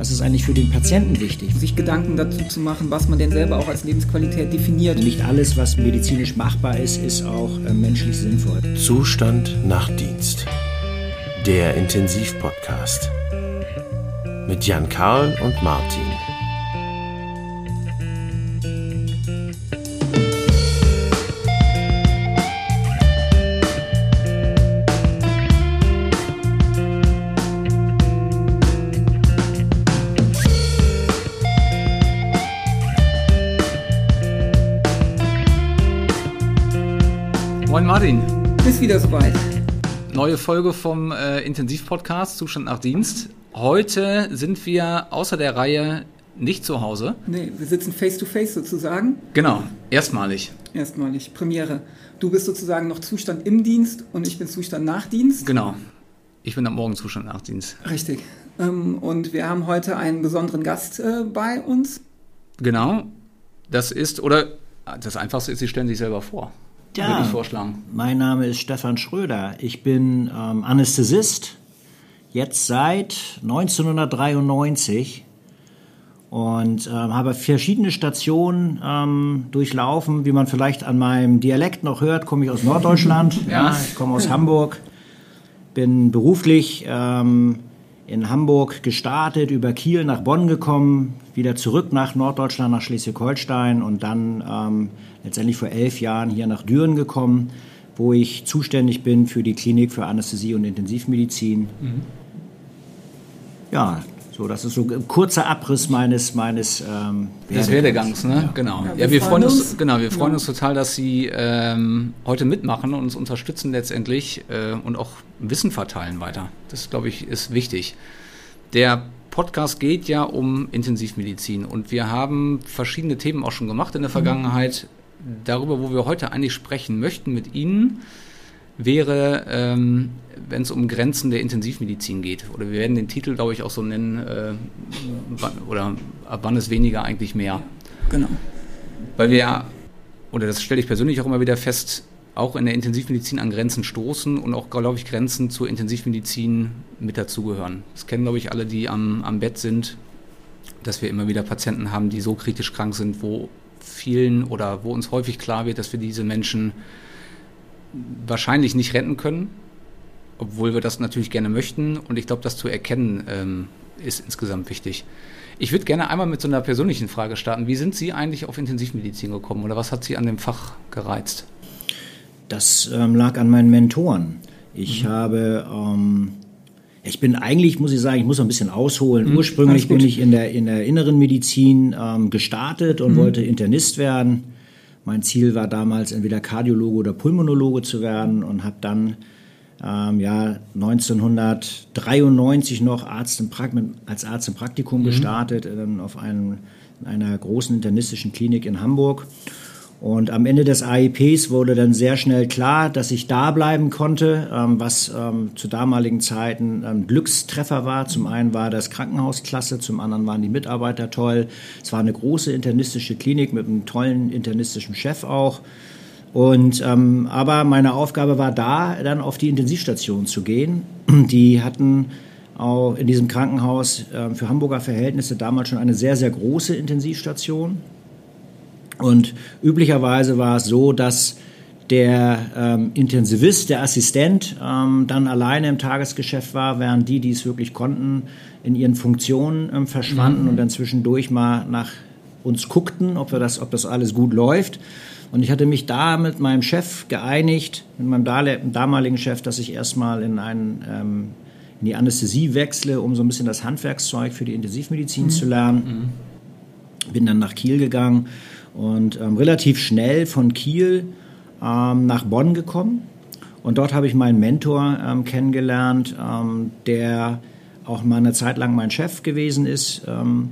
was ist eigentlich für den Patienten wichtig. Sich Gedanken dazu zu machen, was man denn selber auch als Lebensqualität definiert. Nicht alles, was medizinisch machbar ist, ist auch äh, menschlich sinnvoll. Zustand nach Dienst. Der Intensivpodcast. Mit Jan Karl und Martin. Ist wieder soweit. Neue Folge vom äh, Intensivpodcast Zustand nach Dienst. Heute sind wir außer der Reihe nicht zu Hause. Nee, wir sitzen face to face sozusagen. Genau, erstmalig. Erstmalig, Premiere. Du bist sozusagen noch Zustand im Dienst und ich bin Zustand nach Dienst. Genau. Ich bin am Morgen Zustand nach Dienst. Richtig. Ähm, und wir haben heute einen besonderen Gast äh, bei uns. Genau. Das ist, oder das Einfachste ist, Sie stellen sich selber vor. Ja, Würde ich vorschlagen. mein Name ist Stefan Schröder. Ich bin ähm, Anästhesist, jetzt seit 1993 und ähm, habe verschiedene Stationen ähm, durchlaufen. Wie man vielleicht an meinem Dialekt noch hört, komme ich aus Norddeutschland. ja. Ich komme aus Hamburg, bin beruflich ähm, in Hamburg gestartet, über Kiel nach Bonn gekommen, wieder zurück nach Norddeutschland, nach Schleswig-Holstein und dann ähm, letztendlich vor elf Jahren hier nach Düren gekommen, wo ich zuständig bin für die Klinik für Anästhesie und Intensivmedizin. Ja, so, das ist so ein kurzer Abriss meines, meines ähm, Des Werdegangs, ne? Genau. Ja, Ja, wir wir, freuen freuen uns, uns. genau, wir freuen Ja. uns total, dass Sie ähm, heute mitmachen und uns unterstützen letztendlich äh, und auch Wissen verteilen weiter. Das, glaube ich, ist wichtig. Der Podcast geht ja um Intensivmedizin und wir haben verschiedene Themen auch schon gemacht in der Vergangenheit. Darüber, wo wir heute eigentlich sprechen möchten mit Ihnen, wäre, ähm, wenn es um Grenzen der Intensivmedizin geht. Oder wir werden den Titel, glaube ich, auch so nennen, äh, oder ab wann ist weniger eigentlich mehr. Genau. Weil wir ja, oder das stelle ich persönlich auch immer wieder fest, auch in der Intensivmedizin an Grenzen stoßen und auch, glaube ich, Grenzen zur Intensivmedizin mit dazugehören. Das kennen, glaube ich, alle, die am, am Bett sind, dass wir immer wieder Patienten haben, die so kritisch krank sind, wo vielen oder wo uns häufig klar wird, dass wir diese Menschen wahrscheinlich nicht retten können, obwohl wir das natürlich gerne möchten. Und ich glaube, das zu erkennen ähm, ist insgesamt wichtig. Ich würde gerne einmal mit so einer persönlichen Frage starten. Wie sind Sie eigentlich auf Intensivmedizin gekommen oder was hat Sie an dem Fach gereizt? Das ähm, lag an meinen Mentoren. Ich habe, ähm, ich bin eigentlich, muss ich sagen, ich muss noch ein bisschen ausholen. Ursprünglich alles gut. bin ich in der, in der inneren Medizin ähm, gestartet und wollte Internist werden. Mein Ziel war damals entweder Kardiologe oder Pulmonologe zu werden und habe dann ähm, ja, 1993 noch Arzt im Prakt als Arzt im Praktikum gestartet ähm, auf einem, in einer großen internistischen Klinik in Hamburg. Und am Ende des AIPs wurde dann sehr schnell klar, dass ich da bleiben konnte, ähm, was ähm, zu damaligen Zeiten ein Glückstreffer war. Zum einen war das Krankenhausklasse, zum anderen waren die Mitarbeiter toll. Es war eine große internistische Klinik mit einem tollen internistischen Chef auch. Und ähm, aber meine Aufgabe war da, dann auf die Intensivstation zu gehen. Die hatten auch in diesem Krankenhaus ähm, für Hamburger Verhältnisse damals schon eine sehr, sehr große Intensivstation. Und üblicherweise war es so, dass der ähm, Intensivist, der Assistent, ähm, dann alleine im Tagesgeschäft war, während die, die es wirklich konnten, in ihren Funktionen ähm, verschwanden und dann zwischendurch mal nach uns guckten, ob, wir das, ob das alles gut läuft. Und ich hatte mich da mit meinem Chef geeinigt, mit meinem damaligen Chef, dass ich erstmal in, einen, ähm, in die Anästhesie wechsle, um so ein bisschen das Handwerkszeug für die Intensivmedizin zu lernen bin dann nach Kiel gegangen und ähm, relativ schnell von Kiel ähm, nach Bonn gekommen. Und dort habe ich meinen Mentor ähm, kennengelernt, ähm, der auch mal eine Zeit lang mein Chef gewesen ist ähm,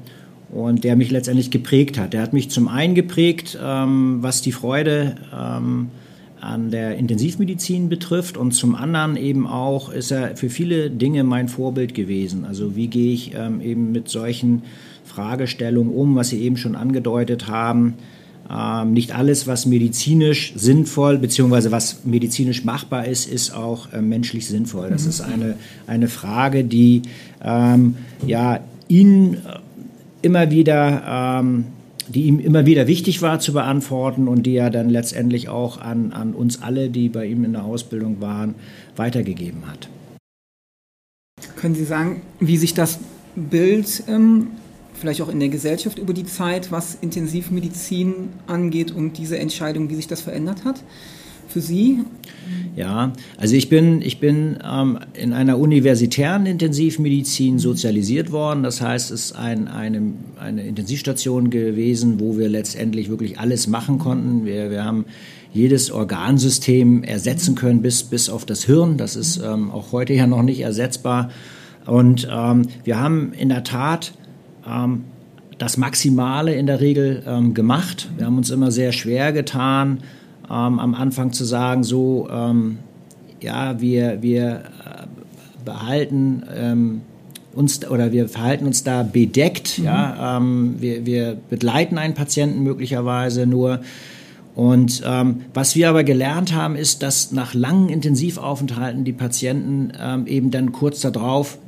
und der mich letztendlich geprägt hat. Der hat mich zum einen geprägt, ähm, was die Freude an der Intensivmedizin betrifft und zum anderen eben auch ist er für viele Dinge mein Vorbild gewesen. Also wie gehe ich ähm, eben mit solchen Fragestellungen um, was Sie eben schon angedeutet haben. Ähm, nicht alles, was medizinisch sinnvoll bzw. was medizinisch machbar ist, ist auch äh, menschlich sinnvoll. Das ist eine, eine Frage, die ähm, ja ihn äh, immer wieder, ähm, die ihm immer wieder wichtig war zu beantworten und die er dann letztendlich auch an, an uns alle, die bei ihm in der Ausbildung waren, weitergegeben hat. Können Sie sagen, wie sich das Bild ähm, vielleicht auch in der Gesellschaft über die Zeit, was Intensivmedizin angeht und diese Entscheidung, wie sich das verändert hat? Für Sie? Ja, also ich bin, ich bin ähm, in einer universitären Intensivmedizin sozialisiert worden. Das heißt, es ist ein, eine, eine Intensivstation gewesen, wo wir letztendlich wirklich alles machen konnten. Wir, wir haben jedes Organsystem ersetzen können, bis, bis auf das Hirn. Das ist ähm, auch heute ja noch nicht ersetzbar. Und ähm, wir haben in der Tat ähm, das Maximale in der Regel ähm, gemacht. Wir haben uns immer sehr schwer getan, ähm, am Anfang zu sagen, so, ähm, ja, wir, wir äh, behalten ähm, uns oder wir verhalten uns da bedeckt. Mhm. Ja, ähm, wir, wir begleiten einen Patienten möglicherweise nur. Und ähm, was wir aber gelernt haben, ist, dass nach langen Intensivaufenthalten die Patienten ähm, eben dann kurz darauf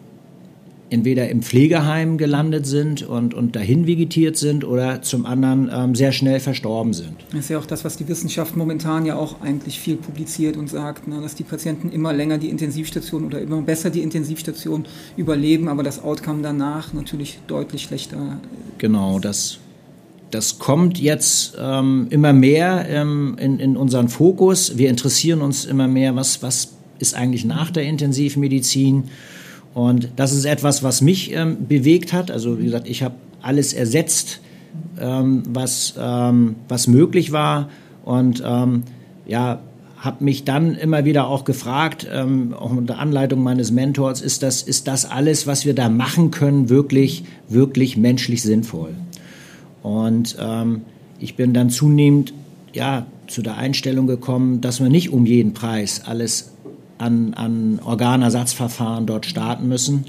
entweder im Pflegeheim gelandet sind und, und dahin vegetiert sind oder zum anderen ähm, sehr schnell verstorben sind. Das ist ja auch das, was die Wissenschaft momentan ja auch eigentlich viel publiziert und sagt, ne, dass die Patienten immer länger die Intensivstation oder immer besser die Intensivstation überleben, aber das Outcome danach natürlich deutlich schlechter. Genau, das, das kommt jetzt ähm, immer mehr ähm, in, in unseren Fokus. Wir interessieren uns immer mehr, was, was ist eigentlich nach der Intensivmedizin. Und das ist etwas, was mich ähm, bewegt hat. Also wie gesagt, ich habe alles ersetzt, ähm, was, ähm, was möglich war. Und ähm, ja, habe mich dann immer wieder auch gefragt, ähm, auch unter Anleitung meines Mentors, ist das, ist das alles, was wir da machen können, wirklich, wirklich menschlich sinnvoll? Und ähm, ich bin dann zunehmend ja, zu der Einstellung gekommen, dass man nicht um jeden Preis alles an, an Organersatzverfahren dort starten müssen,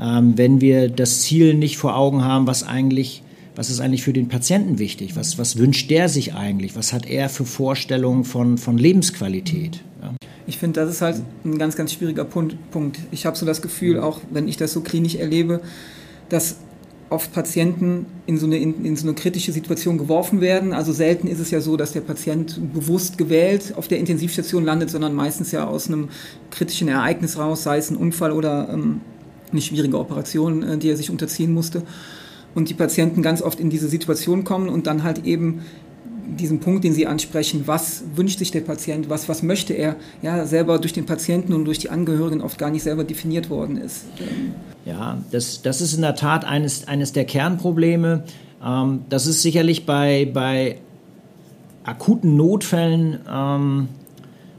ähm, wenn wir das Ziel nicht vor Augen haben, was eigentlich was ist eigentlich für den Patienten wichtig? Was, was wünscht der sich eigentlich? Was hat er für Vorstellungen von, von Lebensqualität? Ja. Ich finde, das ist halt ein ganz, ganz schwieriger Punkt. Ich habe so das Gefühl, auch wenn ich das so klinisch erlebe, dass oft Patienten in so, eine, in, so eine kritische Situation geworfen werden. Also selten ist es ja so, dass der Patient bewusst gewählt auf der Intensivstation landet, sondern meistens ja aus einem kritischen Ereignis raus, sei es ein Unfall oder ähm, eine schwierige Operation, äh, die er sich unterziehen musste. Und die Patienten ganz oft in diese Situation kommen und dann halt eben diesen Punkt, den Sie ansprechen, was wünscht sich der Patient, was, was möchte er, ja, selber durch den Patienten und durch die Angehörigen oft gar nicht selber definiert worden ist. Ja, das, das ist in der Tat eines, eines der Kernprobleme. Ähm, das ist sicherlich bei, bei akuten Notfällen ähm,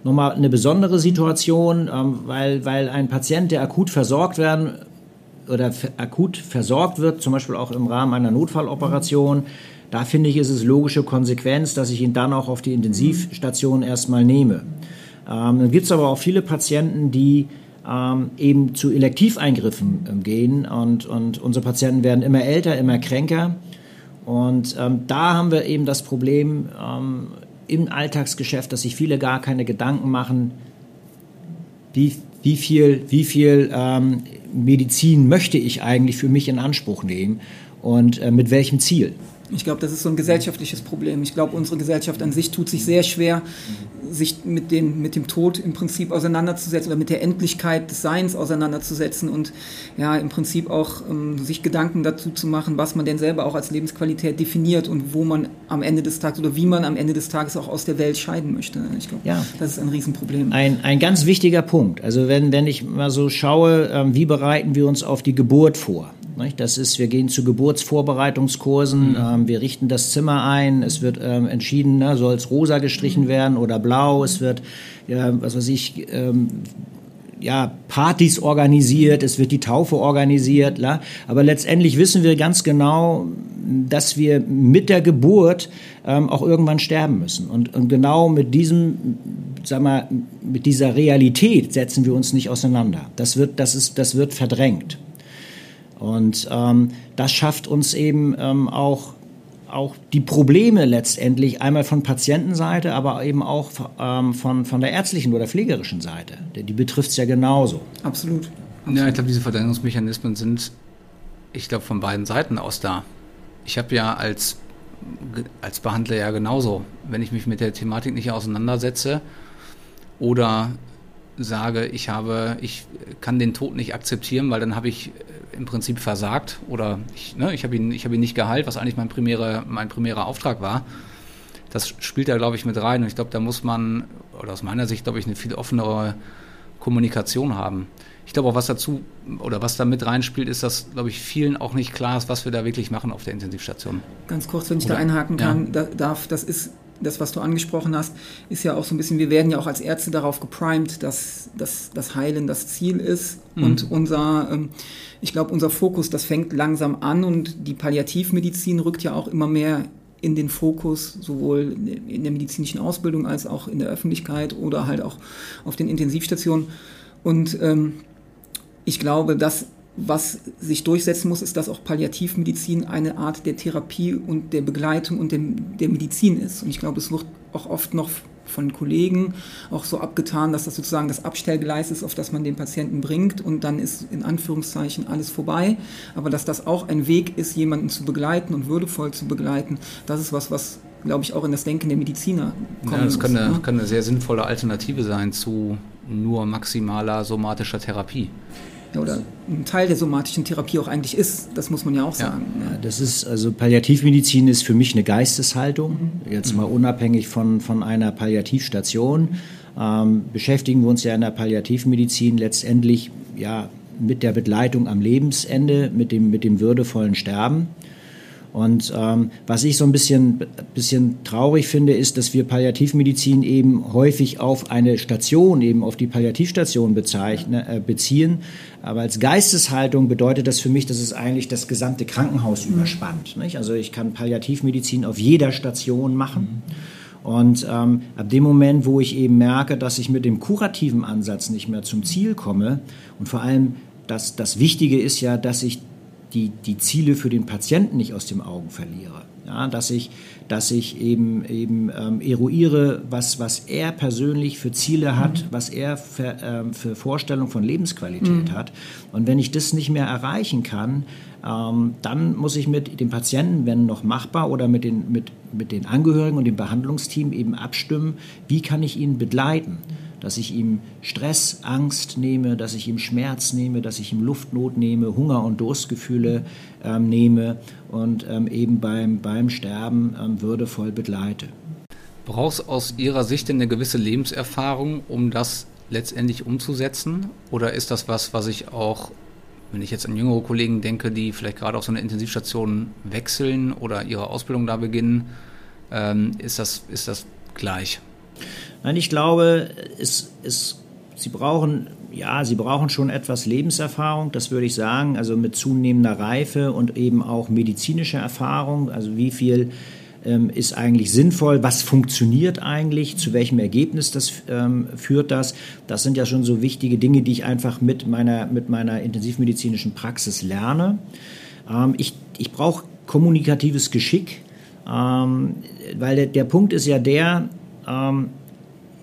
nochmal eine besondere Situation, ähm, weil, weil ein Patient, der akut versorgt werden oder akut versorgt wird, zum Beispiel auch im Rahmen einer Notfalloperation, da finde ich, ist es logische Konsequenz, dass ich ihn dann auch auf die Intensivstation erstmal nehme. Ähm, dann gibt es aber auch viele Patienten, die ähm, eben zu Elektiveingriffen ähm, gehen und, und unsere Patienten werden immer älter, immer kränker. Und ähm, da haben wir eben das Problem ähm, im Alltagsgeschäft, dass sich viele gar keine Gedanken machen, wie, wie viel, wie viel ähm, Medizin möchte ich eigentlich für mich in Anspruch nehmen und äh, mit welchem Ziel. Ich glaube, das ist so ein gesellschaftliches Problem. Ich glaube, unsere Gesellschaft an sich tut sich sehr schwer, sich mit dem, mit dem Tod im Prinzip auseinanderzusetzen oder mit der Endlichkeit des Seins auseinanderzusetzen und ja, im Prinzip auch ähm, sich Gedanken dazu zu machen, was man denn selber auch als Lebensqualität definiert und wo man am Ende des Tages oder wie man am Ende des Tages auch aus der Welt scheiden möchte. Ich glaube, ja. das ist ein Riesenproblem. Ein, ein ganz wichtiger Punkt. Also wenn, wenn ich mal so schaue, ähm, wie bereiten wir uns auf die Geburt vor? Das ist, wir gehen zu Geburtsvorbereitungskursen, mhm. ähm, wir richten das Zimmer ein, es wird ähm, entschieden, ne, soll es rosa gestrichen werden oder blau, es wird, ja, was weiß ich, ähm, ja, Partys organisiert, es wird die Taufe organisiert, la? aber letztendlich wissen wir ganz genau, dass wir mit der Geburt ähm, auch irgendwann sterben müssen. Und, und genau mit diesem, sag mal, mit dieser Realität setzen wir uns nicht auseinander. Das wird, das ist, das wird verdrängt. Und ähm, das schafft uns eben ähm, auch, auch die Probleme letztendlich einmal von Patientenseite, aber eben auch ähm, von, von der ärztlichen oder pflegerischen Seite. Die betrifft es ja genauso. Absolut. Ja, ich glaube, diese Verdrängungsmechanismen sind ich glaube, von beiden Seiten aus da. Ich habe ja als, als Behandler ja genauso, wenn ich mich mit der Thematik nicht auseinandersetze oder sage, ich habe, ich kann den Tod nicht akzeptieren, weil dann habe ich im Prinzip versagt oder ich, ne, ich habe ihn, ich habe ihn nicht geheilt, was eigentlich mein primärer, mein primärer Auftrag war. Das spielt da, glaube ich, mit rein. Und ich glaube, da muss man, oder aus meiner Sicht, glaube ich, eine viel offenere Kommunikation haben. Ich glaube auch, was dazu oder was da mit reinspielt, ist, dass, glaube ich, vielen auch nicht klar ist, was wir da wirklich machen auf der Intensivstation. Ganz kurz, wenn ich oder? da einhaken kann, ja. da, darf, das ist das, was du angesprochen hast, ist ja auch so ein bisschen, wir werden ja auch als Ärzte darauf geprimed, dass, dass das Heilen das Ziel ist. Mhm. Und unser, ähm, ich glaube, unser Fokus, das fängt langsam an und die Palliativmedizin rückt ja auch immer mehr in den Fokus, sowohl in der medizinischen Ausbildung als auch in der Öffentlichkeit oder halt auch auf den Intensivstationen. Und ähm, ich glaube, dass was sich durchsetzen muss, ist, dass auch Palliativmedizin eine Art der Therapie und der Begleitung und der, der Medizin ist. Und ich glaube, es wird auch oft noch von Kollegen auch so abgetan, dass das sozusagen das Abstellgleis ist, auf das man den Patienten bringt und dann ist in Anführungszeichen alles vorbei. Aber dass das auch ein Weg ist, jemanden zu begleiten und würdevoll zu begleiten, das ist was, was glaube ich auch in das Denken der Mediziner kommt. Ja, das kann, muss, eine, ne? kann eine sehr sinnvolle Alternative sein zu nur maximaler somatischer Therapie oder ein Teil der somatischen Therapie auch eigentlich ist. Das muss man ja auch sagen. Ja, das ist, also Palliativmedizin ist für mich eine Geisteshaltung. Mhm. Jetzt mal unabhängig von, von einer Palliativstation. Ähm, beschäftigen wir uns ja in der Palliativmedizin letztendlich ja, mit der Begleitung am Lebensende, mit dem, mit dem würdevollen Sterben. Und ähm, was ich so ein bisschen, bisschen traurig finde, ist, dass wir Palliativmedizin eben häufig auf eine Station, eben auf die Palliativstation bezeichnen, äh, beziehen. Aber als Geisteshaltung bedeutet das für mich, dass es eigentlich das gesamte Krankenhaus mhm. überspannt. Nicht? Also ich kann Palliativmedizin auf jeder Station machen. Und ähm, ab dem Moment, wo ich eben merke, dass ich mit dem kurativen Ansatz nicht mehr zum Ziel komme und vor allem das, das Wichtige ist ja, dass ich die, die Ziele für den Patienten nicht aus den Augen verliere. Ja, dass ich, dass ich eben, eben ähm, eruiere, was, was er persönlich für Ziele hat, mhm. was er für, ähm, für Vorstellungen von Lebensqualität mhm. hat. Und wenn ich das nicht mehr erreichen kann, ähm, dann muss ich mit dem Patienten, wenn noch machbar, oder mit den, mit, mit den Angehörigen und dem Behandlungsteam eben abstimmen, wie kann ich ihn begleiten. Mhm dass ich ihm Stress, Angst nehme, dass ich ihm Schmerz nehme, dass ich ihm Luftnot nehme, Hunger und Durstgefühle ähm, nehme und ähm, eben beim, beim Sterben ähm, würdevoll begleite. Brauchst aus Ihrer Sicht denn eine gewisse Lebenserfahrung, um das letztendlich umzusetzen? Oder ist das was, was ich auch, wenn ich jetzt an jüngere Kollegen denke, die vielleicht gerade auf so eine Intensivstation wechseln oder ihre Ausbildung da beginnen, ähm, ist, das, ist das gleich? Nein, ich glaube, es, es, sie brauchen ja, sie brauchen schon etwas Lebenserfahrung, das würde ich sagen, also mit zunehmender Reife und eben auch medizinische Erfahrung, also wie viel ähm, ist eigentlich sinnvoll, was funktioniert eigentlich, zu welchem Ergebnis das ähm, führt das. Das sind ja schon so wichtige Dinge, die ich einfach mit meiner, mit meiner intensivmedizinischen Praxis lerne. Ähm, ich ich brauche kommunikatives Geschick, ähm, weil der, der Punkt ist ja der, ähm,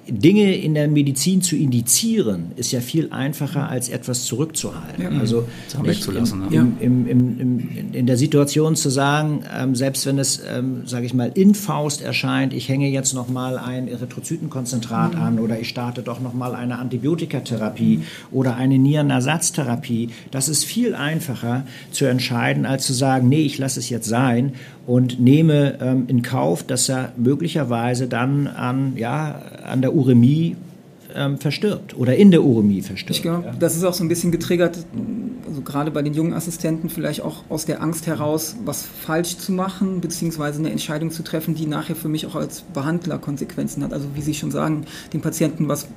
Dinge in der Medizin zu indizieren, ist ja viel einfacher, als etwas zurückzuhalten. Ja. Also wegzulassen. Im, im, im, in der Situation zu sagen, ähm, selbst wenn es, ähm, sage ich mal, in Faust erscheint, ich hänge jetzt noch mal ein Erythrozytenkonzentrat mhm. an oder ich starte doch noch mal eine Antibiotikatherapie mhm. oder eine Nierenersatztherapie, das ist viel einfacher zu entscheiden, als zu sagen, nee, ich lasse es jetzt sein und nehme ähm, in Kauf, dass er möglicherweise dann an, ja, an der Uremie ähm, verstirbt oder in der Uremie verstirbt. Ich glaube, ja. das ist auch so ein bisschen getriggert, also gerade bei den jungen Assistenten vielleicht auch aus der Angst heraus, was falsch zu machen, beziehungsweise eine Entscheidung zu treffen, die nachher für mich auch als Behandler Konsequenzen hat. Also wie Sie schon sagen, dem Patienten was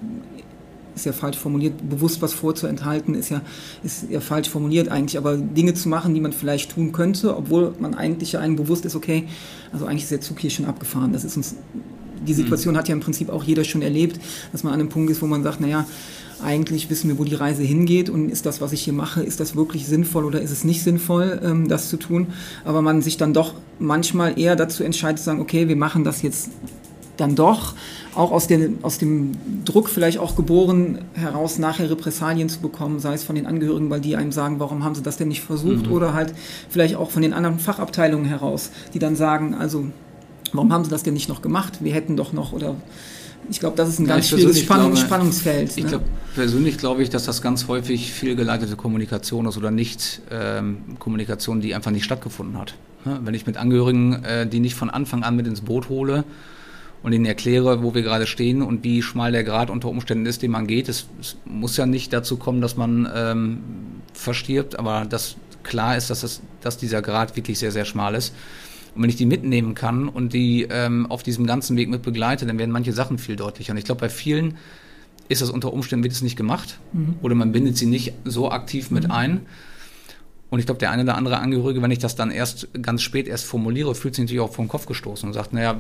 ist ja falsch formuliert, bewusst was vorzuenthalten, ist ja, ist ja falsch formuliert eigentlich, aber Dinge zu machen, die man vielleicht tun könnte, obwohl man eigentlich ja einem bewusst ist, okay, also eigentlich ist der Zug hier schon abgefahren. Das ist uns, die Situation mhm. hat ja im Prinzip auch jeder schon erlebt, dass man an einem Punkt ist, wo man sagt, naja, eigentlich wissen wir, wo die Reise hingeht und ist das, was ich hier mache, ist das wirklich sinnvoll oder ist es nicht sinnvoll, ähm, das zu tun. Aber man sich dann doch manchmal eher dazu entscheidet zu sagen, okay, wir machen das jetzt dann doch, auch aus, den, aus dem Druck vielleicht auch geboren, heraus nachher Repressalien zu bekommen, sei es von den Angehörigen, weil die einem sagen, warum haben sie das denn nicht versucht, mhm. oder halt vielleicht auch von den anderen Fachabteilungen heraus, die dann sagen, also warum haben sie das denn nicht noch gemacht? Wir hätten doch noch oder ich glaube, das ist ein ja, ganz schwieriges Spannung, glaube, Spannungsfeld. Ich ne? glaub, persönlich glaube ich, dass das ganz häufig fehlgeleitete Kommunikation ist oder nicht ähm, Kommunikation, die einfach nicht stattgefunden hat. Ja, wenn ich mit Angehörigen, äh, die nicht von Anfang an mit ins Boot hole und ihnen erkläre, wo wir gerade stehen und wie schmal der Grad unter Umständen ist, den man geht, es, es muss ja nicht dazu kommen, dass man ähm, verstirbt, aber dass klar ist, dass, das, dass dieser Grad wirklich sehr, sehr schmal ist und wenn ich die mitnehmen kann und die ähm, auf diesem ganzen Weg mit begleite, dann werden manche Sachen viel deutlicher. Und ich glaube, bei vielen ist das unter Umständen wird es nicht gemacht mhm. oder man bindet sie nicht so aktiv mit mhm. ein. Und ich glaube, der eine oder andere Angehörige, wenn ich das dann erst ganz spät erst formuliere, fühlt sich natürlich auch vom Kopf gestoßen und sagt, naja,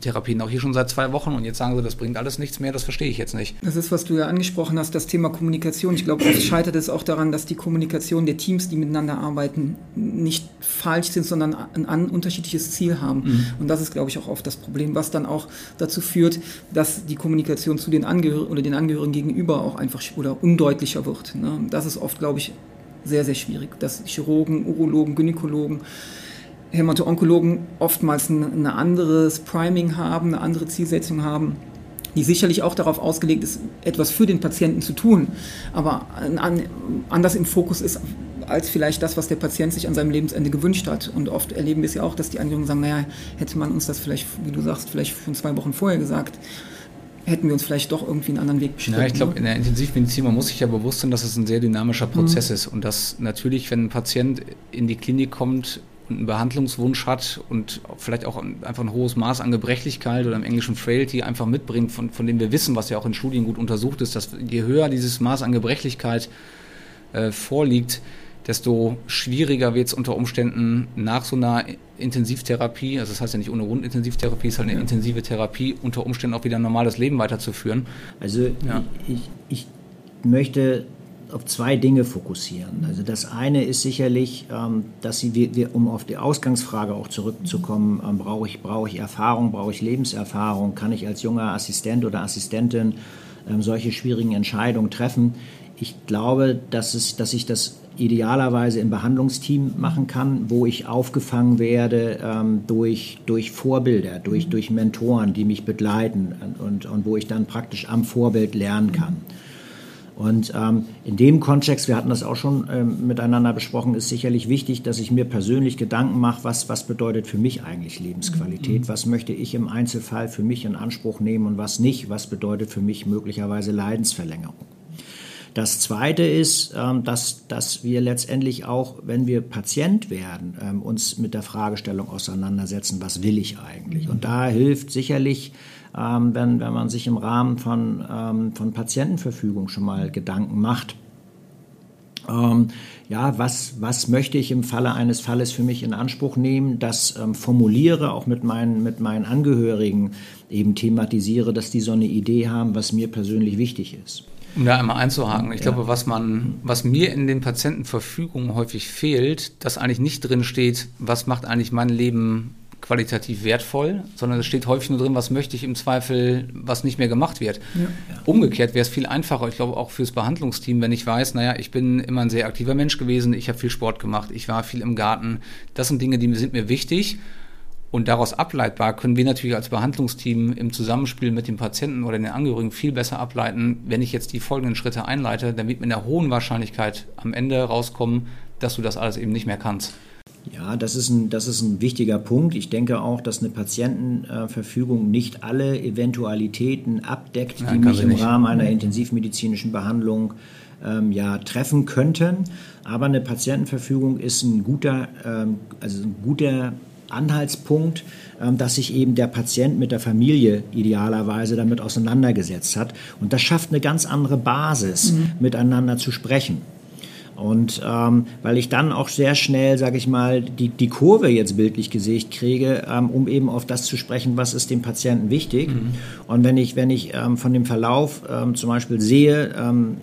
Therapien auch hier schon seit zwei Wochen und jetzt sagen sie, das bringt alles nichts mehr, das verstehe ich jetzt nicht. Das ist, was du ja angesprochen hast, das Thema Kommunikation. Ich glaube, oft scheitert es auch daran, dass die Kommunikation der Teams, die miteinander arbeiten, nicht falsch sind, sondern ein, ein unterschiedliches Ziel haben. Mhm. Und das ist, glaube ich, auch oft das Problem, was dann auch dazu führt, dass die Kommunikation zu den Angehörigen oder den Angehörigen gegenüber auch einfach oder undeutlicher wird. Ne? Das ist oft, glaube ich, sehr, sehr schwierig, dass Chirurgen, Urologen, Gynäkologen, Hämato-Onkologen oftmals ein, anderes Priming haben, eine andere Zielsetzung haben die sicherlich auch darauf ausgelegt ist, etwas für den Patienten zu tun, aber an, anders im Fokus ist als vielleicht das, was der Patient sich an seinem Lebensende gewünscht hat. Und oft erleben wir es ja auch, dass die Angehörigen sagen, naja, hätte man uns das vielleicht, wie du sagst, vielleicht schon zwei Wochen vorher gesagt, hätten wir uns vielleicht doch irgendwie einen anderen Weg beschritten. Ja, ich glaube, ne? in der Intensivmedizin, man muss sich ja bewusst sein, dass es ein sehr dynamischer Prozess mhm. ist und dass natürlich, wenn ein Patient in die Klinik kommt und einen Behandlungswunsch hat und vielleicht auch einfach ein hohes Maß an Gebrechlichkeit oder im Englischen Frailty einfach mitbringt, von, von dem wir wissen, was ja auch in Studien gut untersucht ist, dass je höher dieses Maß an Gebrechlichkeit äh, vorliegt, desto schwieriger wird es unter Umständen nach so einer Intensivtherapie, also das heißt ja nicht ohne Rundintensivtherapie, es ist halt eine ja. intensive Therapie, unter Umständen auch wieder ein normales Leben weiterzuführen. Also ja. ich, ich möchte auf zwei Dinge fokussieren. Also das eine ist sicherlich, ähm, dass sie, wir, um auf die Ausgangsfrage auch zurückzukommen, ähm, brauche ich, brauche ich Erfahrung, brauche ich Lebenserfahrung, kann ich als junger Assistent oder Assistentin ähm, solche schwierigen Entscheidungen treffen. Ich glaube, dass, es, dass ich das idealerweise im Behandlungsteam machen kann, wo ich aufgefangen werde ähm, durch, durch Vorbilder, durch, mhm. durch Mentoren, die mich begleiten und, und wo ich dann praktisch am Vorbild lernen kann. Und ähm, in dem Kontext, wir hatten das auch schon ähm, miteinander besprochen, ist sicherlich wichtig, dass ich mir persönlich Gedanken mache, was, was bedeutet für mich eigentlich Lebensqualität, mhm. was möchte ich im Einzelfall für mich in Anspruch nehmen und was nicht, was bedeutet für mich möglicherweise Leidensverlängerung. Das Zweite ist, ähm, dass, dass wir letztendlich auch, wenn wir Patient werden, ähm, uns mit der Fragestellung auseinandersetzen, was will ich eigentlich? Und da hilft sicherlich, ähm, wenn, wenn man sich im Rahmen von, von Patientenverfügung schon mal Gedanken macht, ja, was, was möchte ich im Falle eines Falles für mich in Anspruch nehmen, das ähm, formuliere, auch mit meinen, mit meinen Angehörigen eben thematisiere, dass die so eine Idee haben, was mir persönlich wichtig ist. Um da einmal einzuhaken, ich ja. glaube, was man, was mir in den Patientenverfügungen häufig fehlt, dass eigentlich nicht drin steht, was macht eigentlich mein Leben qualitativ wertvoll, sondern es steht häufig nur drin, was möchte ich im Zweifel, was nicht mehr gemacht wird. Ja. Umgekehrt wäre es viel einfacher, ich glaube auch fürs Behandlungsteam, wenn ich weiß, naja, ich bin immer ein sehr aktiver Mensch gewesen, ich habe viel Sport gemacht, ich war viel im Garten. Das sind Dinge, die sind mir wichtig und daraus ableitbar können wir natürlich als Behandlungsteam im Zusammenspiel mit dem Patienten oder den Angehörigen viel besser ableiten, wenn ich jetzt die folgenden Schritte einleite, dann wird mit einer hohen Wahrscheinlichkeit am Ende rauskommen, dass du das alles eben nicht mehr kannst. Ja, das ist, ein, das ist ein wichtiger Punkt. Ich denke auch, dass eine Patientenverfügung nicht alle Eventualitäten abdeckt, ja, die mich im nicht. Rahmen einer intensivmedizinischen Behandlung ähm, ja, treffen könnten. Aber eine Patientenverfügung ist ein guter, ähm, also ein guter Anhaltspunkt, ähm, dass sich eben der Patient mit der Familie idealerweise damit auseinandergesetzt hat. Und das schafft eine ganz andere Basis, mhm. miteinander zu sprechen. Und ähm, weil ich dann auch sehr schnell, sage ich mal, die, die Kurve jetzt bildlich gesicht kriege, ähm, um eben auf das zu sprechen, was ist dem Patienten wichtig. Mhm. Und wenn ich, wenn ich ähm, von dem Verlauf ähm, zum Beispiel sehe, ähm,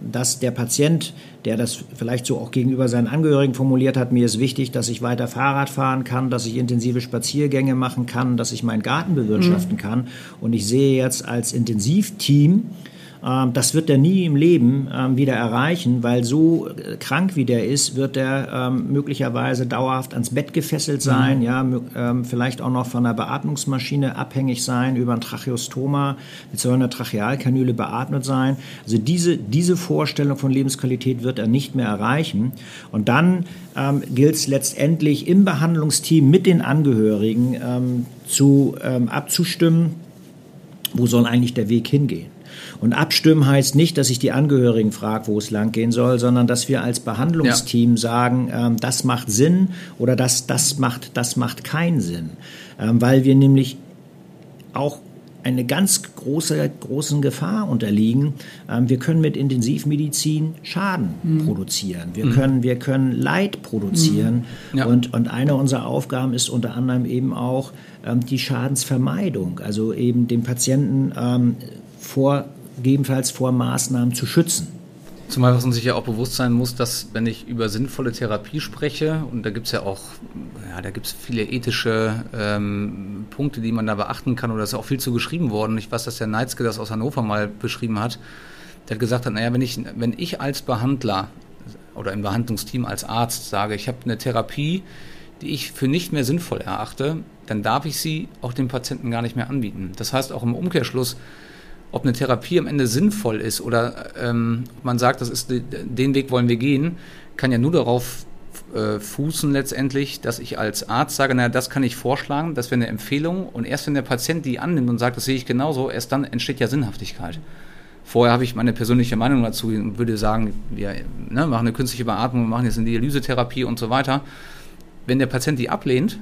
dass der Patient, der das vielleicht so auch gegenüber seinen Angehörigen formuliert hat, mir ist wichtig, dass ich weiter Fahrrad fahren kann, dass ich intensive Spaziergänge machen kann, dass ich meinen Garten bewirtschaften mhm. kann. Und ich sehe jetzt als Intensivteam, das wird er nie im Leben ähm, wieder erreichen, weil so äh, krank wie der ist, wird er ähm, möglicherweise dauerhaft ans Bett gefesselt sein, mhm. ja, vielleicht auch noch von einer Beatmungsmaschine abhängig sein, über ein Tracheostoma mit so einer Trachealkanüle beatmet sein. Also diese, diese Vorstellung von Lebensqualität wird er nicht mehr erreichen. Und dann ähm, gilt es letztendlich im Behandlungsteam mit den Angehörigen ähm, zu, ähm, abzustimmen, wo soll eigentlich der Weg hingehen. Und abstimmen heißt nicht, dass ich die Angehörigen frage, wo es lang gehen soll, sondern dass wir als Behandlungsteam ja. sagen, ähm, das macht Sinn oder das, das, macht, das macht keinen Sinn. Ähm, weil wir nämlich auch eine ganz große großen Gefahr unterliegen. Ähm, wir können mit Intensivmedizin Schaden mhm. produzieren. Wir mhm. können wir können Leid produzieren. Mhm. Ja. Und und eine unserer Aufgaben ist unter anderem eben auch ähm, die Schadensvermeidung, also eben dem Patienten ähm, vor gegebenenfalls vor Maßnahmen zu schützen. Zumal was man sich ja auch bewusst sein muss, dass wenn ich über sinnvolle Therapie spreche, und da gibt es ja auch, ja, da gibt viele ethische ähm, Punkte, die man da beachten kann, oder es ist auch viel zu geschrieben worden. Ich weiß, dass der Neitzke das aus Hannover mal beschrieben hat. Der hat gesagt, naja, wenn ich, wenn ich als Behandler oder im Behandlungsteam als Arzt sage, ich habe eine Therapie, die ich für nicht mehr sinnvoll erachte, dann darf ich sie auch dem Patienten gar nicht mehr anbieten. Das heißt auch im Umkehrschluss, ob eine Therapie am Ende sinnvoll ist oder ähm, man sagt, das ist den Weg wollen wir gehen, kann ja nur darauf äh, fußen letztendlich, dass ich als Arzt sage, naja, das kann ich vorschlagen, das wäre eine Empfehlung und erst wenn der Patient die annimmt und sagt, das sehe ich genauso, erst dann entsteht ja Sinnhaftigkeit. Vorher habe ich meine persönliche Meinung dazu und würde sagen, wir ne, machen eine künstliche Beatmung, machen jetzt eine Dialysetherapie und so weiter. Wenn der Patient die ablehnt,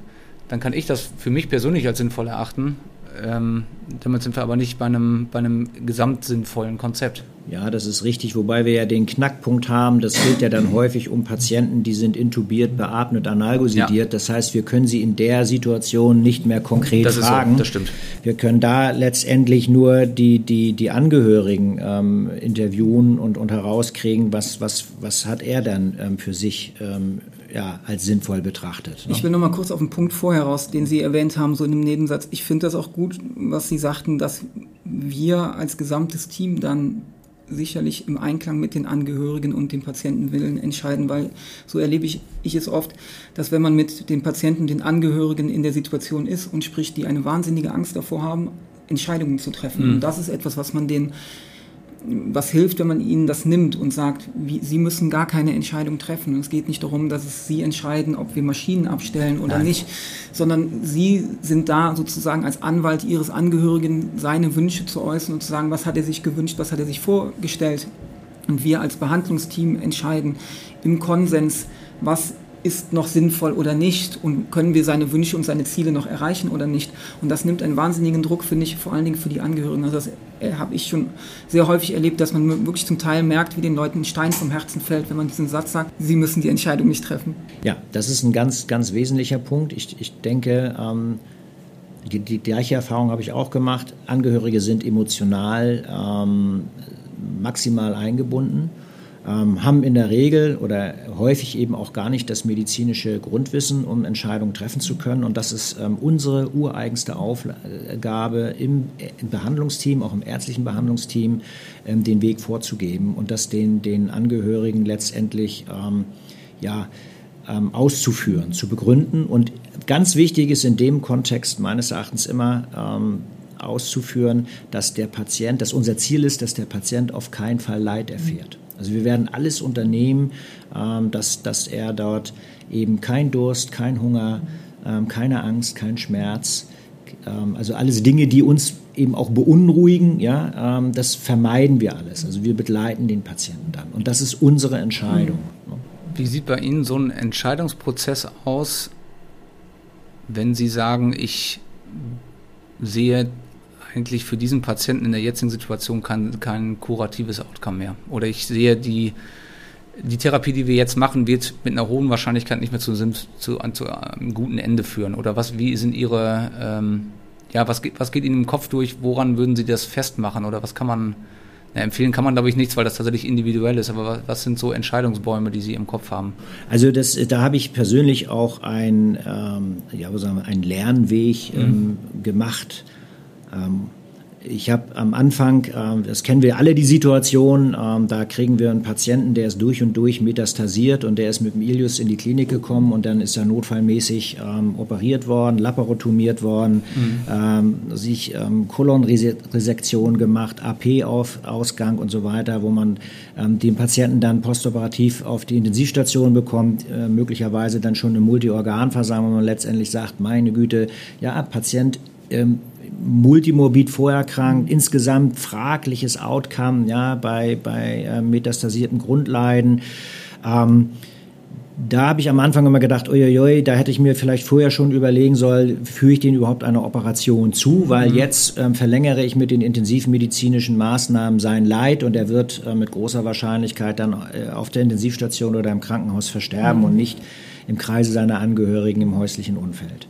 dann kann ich das für mich persönlich als sinnvoll erachten ähm, damit sind wir aber nicht bei einem, bei einem gesamtsinnvollen Konzept. Ja, das ist richtig, wobei wir ja den Knackpunkt haben, das gilt ja dann häufig um Patienten, die sind intubiert, beatmet, analgosidiert. Ja. Das heißt, wir können sie in der Situation nicht mehr konkret das fragen. So, das stimmt. Wir können da letztendlich nur die, die, die Angehörigen ähm, interviewen und, und herauskriegen, was, was, was hat er dann ähm, für sich ähm, ja, als sinnvoll betrachtet. Ne? Ich will noch mal kurz auf den Punkt vorher raus, den Sie erwähnt haben, so in dem Nebensatz. Ich finde das auch gut, was Sie sagten, dass wir als gesamtes Team dann sicherlich im Einklang mit den Angehörigen und dem Patientenwillen entscheiden, weil so erlebe ich, ich es oft, dass wenn man mit den Patienten, den Angehörigen in der Situation ist und spricht, die eine wahnsinnige Angst davor haben, Entscheidungen zu treffen. Mhm. Und das ist etwas, was man den was hilft, wenn man ihnen das nimmt und sagt, wie, sie müssen gar keine Entscheidung treffen. Und es geht nicht darum, dass es sie entscheiden, ob wir Maschinen abstellen oder Nein. nicht, sondern sie sind da sozusagen als Anwalt ihres Angehörigen, seine Wünsche zu äußern und zu sagen, was hat er sich gewünscht, was hat er sich vorgestellt. Und wir als Behandlungsteam entscheiden im Konsens, was ist noch sinnvoll oder nicht und können wir seine Wünsche und seine Ziele noch erreichen oder nicht. Und das nimmt einen wahnsinnigen Druck, finde ich, vor allen Dingen für die Angehörigen. Also das äh, habe ich schon sehr häufig erlebt, dass man wirklich zum Teil merkt, wie den Leuten ein Stein vom Herzen fällt, wenn man diesen Satz sagt, sie müssen die Entscheidung nicht treffen. Ja, das ist ein ganz, ganz wesentlicher Punkt. Ich, ich denke, ähm, die, die, gleiche Erfahrung habe ich auch gemacht. Angehörige sind emotional ähm, maximal eingebunden ähm, haben in der Regel oder häufig eben auch gar nicht das medizinische Grundwissen, um Entscheidungen treffen zu können. Und das ist ähm, unsere ureigenste Aufgabe im, im, Behandlungsteam, auch im ärztlichen Behandlungsteam, ähm, den Weg vorzugeben und das den, den Angehörigen letztendlich ähm, ja, ähm, auszuführen, zu begründen. Und ganz wichtig ist in dem Kontext meines Erachtens immer, ähm, auszuführen, dass der Patient, dass unser Ziel ist, dass der Patient auf keinen Fall Leid erfährt. Also wir werden alles unternehmen, ähm, dass, dass er dort eben kein Durst, kein Hunger, ähm, keine Angst, kein Schmerz, ähm, also alles Dinge, die uns eben auch beunruhigen, ja, das vermeiden wir alles. Also wir begleiten den Patienten dann. Und das ist unsere Entscheidung. Wie sieht bei Ihnen so ein Entscheidungsprozess aus, wenn Sie sagen, ich sehe eigentlich für diesen Patienten in der jetzigen Situation kein, kein kuratives Outcome mehr. Oder ich sehe, die, die Therapie, die wir jetzt machen, wird mit einer hohen Wahrscheinlichkeit nicht mehr zu, zu, zu einem guten Ende führen. Oder was, wie sind Ihre, ähm, ja, was geht, was geht Ihnen im Kopf durch? Woran würden Sie das festmachen? Oder was kann man Ja, empfehlen kann man, glaube ich, nichts, weil das tatsächlich individuell ist. Aber was sind so Entscheidungsbäume, die Sie im Kopf haben? Also das, da habe ich persönlich auch ein, ähm, ja, was sagen wir, einen Lernweg ähm, mhm. gemacht. Ähm, ich habe am Anfang, ähm, das kennen wir alle die Situation, ähm, da kriegen wir einen Patienten, der ist durch und durch metastasiert und der ist mit dem Ilius in die Klinik gekommen und dann ist er notfallmäßig operiert worden, laparotomiert worden, mhm. sich Kolonresektion gemacht, AP-Ausgang und so weiter, wo man den Patienten dann postoperativ auf die Intensivstation bekommt, äh, möglicherweise dann schon eine Multiorganversammlung und letztendlich sagt, meine Güte, ja, Patient multimorbid vorerkrankt, insgesamt fragliches Outcome ja, bei, bei äh, metastasierten Grundleiden. Ähm, da habe ich am Anfang immer gedacht, uiuiui, da hätte ich mir vielleicht vorher schon überlegen sollen, führe ich den überhaupt einer Operation zu, weil mhm. jetzt ähm, verlängere ich mit den intensivmedizinischen Maßnahmen sein Leid und er wird äh, mit großer Wahrscheinlichkeit dann äh, auf der Intensivstation oder im Krankenhaus versterben mhm. und nicht im Kreise seiner Angehörigen im häuslichen Umfeld.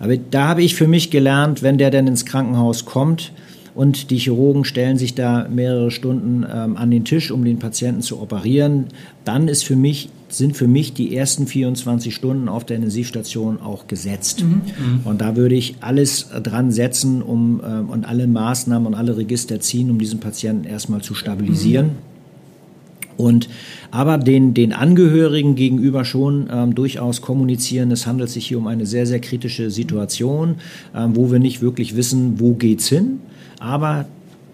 Aber da habe ich für mich gelernt, wenn der denn ins Krankenhaus kommt und die Chirurgen stellen sich da mehrere Stunden ähm, an den Tisch, um den Patienten zu operieren, dann ist für mich, sind für mich die ersten 24 Stunden auf der Intensivstation auch gesetzt. Mhm. mhm. Und da würde ich alles dran setzen um, ähm, und alle Maßnahmen und alle Register ziehen, um diesen Patienten erstmal zu stabilisieren. Mhm und aber den, den Angehörigen gegenüber schon ähm, durchaus kommunizieren, es handelt sich hier um eine sehr, sehr kritische Situation, ähm, wo wir nicht wirklich wissen, wo geht's hin. Aber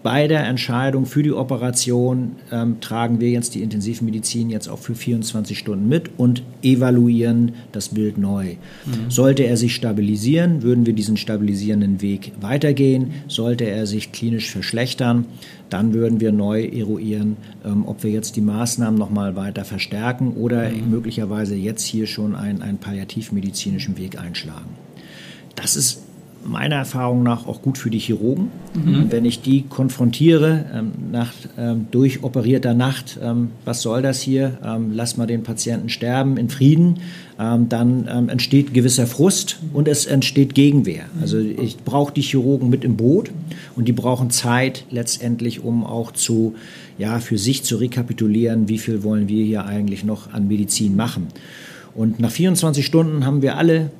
bei der Entscheidung für die Operation ähm, tragen wir jetzt die Intensivmedizin jetzt auch für 24 Stunden mit und evaluieren das Bild neu. Mhm. Sollte er sich stabilisieren, würden wir diesen stabilisierenden Weg weitergehen. Sollte er sich klinisch verschlechtern, dann würden wir neu eruieren, ähm, ob wir jetzt die Maßnahmen noch mal weiter verstärken oder mhm. möglicherweise jetzt hier schon einen, einen palliativmedizinischen Weg einschlagen. Das ist meiner Erfahrung nach auch gut für die Chirurgen. Mhm. Wenn ich die konfrontiere, ähm, nach ähm, durchoperierter Nacht, ähm, was soll das hier, ähm, lass mal den Patienten sterben in Frieden, ähm, dann ähm, entsteht gewisser Frust und es entsteht Gegenwehr. Also ich brauche die Chirurgen mit im Boot und die brauchen Zeit letztendlich, um auch zu, ja, für sich zu rekapitulieren, wie viel wollen wir hier eigentlich noch an Medizin machen. Und nach 24 Stunden haben wir alle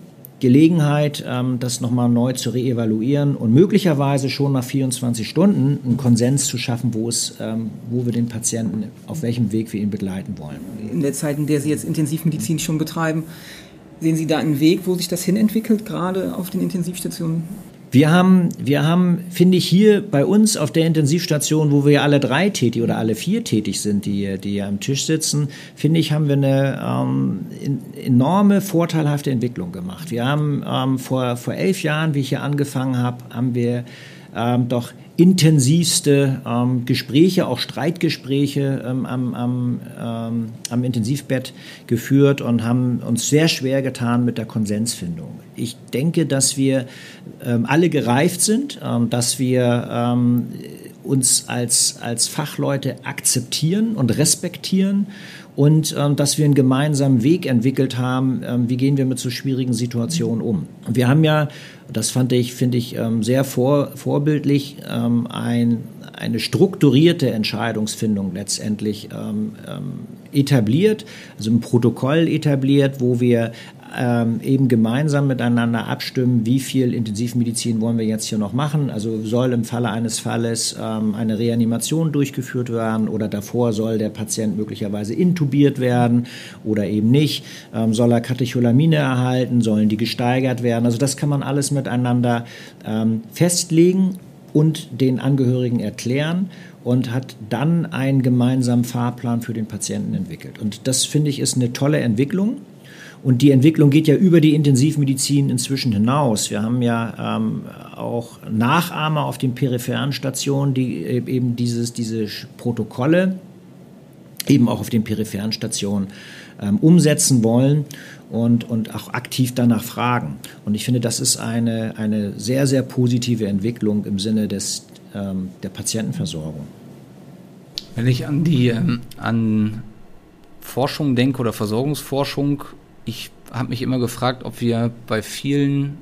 Gelegenheit, ähm, das nochmal neu zu reevaluieren und möglicherweise schon nach 24 Stunden einen Konsens zu schaffen, wo, es, ähm, wo wir den Patienten, auf welchem Weg wir ihn begleiten wollen. In der Zeit, in der Sie jetzt Intensivmedizin schon betreiben, sehen Sie da einen Weg, wo sich das hinentwickelt, gerade auf den Intensivstationen? Wir haben, wir haben, finde ich, hier bei uns auf der Intensivstation, wo wir alle drei tätig oder alle vier tätig sind, die, die hier am Tisch sitzen, finde ich, haben wir eine ähm, enorme, vorteilhafte Entwicklung gemacht. Wir haben ähm, vor, vor elf Jahren, wie ich hier angefangen habe, haben wir ähm, doch intensivste ähm, Gespräche, auch Streitgespräche ähm, am, am, ähm, am Intensivbett geführt und haben uns sehr schwer getan mit der Konsensfindung. Ich denke, dass wir ähm, alle gereift sind, ähm, dass wir ähm, uns als, als Fachleute akzeptieren und respektieren und ähm, dass wir einen gemeinsamen Weg entwickelt haben, ähm, wie gehen wir mit so schwierigen Situationen um. Wir haben ja, das fand ich, finde ich, ähm, sehr vor, vorbildlich, ähm, ein, eine strukturierte Entscheidungsfindung letztendlich ähm, etabliert, also ein Protokoll etabliert, wo wir ähm, eben gemeinsam miteinander abstimmen, wie viel Intensivmedizin wollen wir jetzt hier noch machen. Also soll im Falle eines Falles ähm, eine Reanimation durchgeführt werden oder davor soll der Patient möglicherweise intubiert werden oder eben nicht. Ähm, soll er Katecholamine erhalten, sollen die gesteigert werden. Also das kann man alles miteinander ähm, festlegen und den Angehörigen erklären und hat dann einen gemeinsamen Fahrplan für den Patienten entwickelt. Und das finde ich ist eine tolle Entwicklung. Und die Entwicklung geht ja über die Intensivmedizin inzwischen hinaus. Wir haben ja ähm, auch Nachahmer auf den peripheren Stationen, die eben dieses, diese Protokolle eben auch auf den peripheren Stationen ähm, umsetzen wollen und, und auch aktiv danach fragen. Und ich finde, das ist eine, eine sehr, sehr positive Entwicklung im Sinne des, ähm, der Patientenversorgung. Wenn ich an die ähm, an Forschung denke oder Versorgungsforschung, ich habe mich immer gefragt, ob wir bei vielen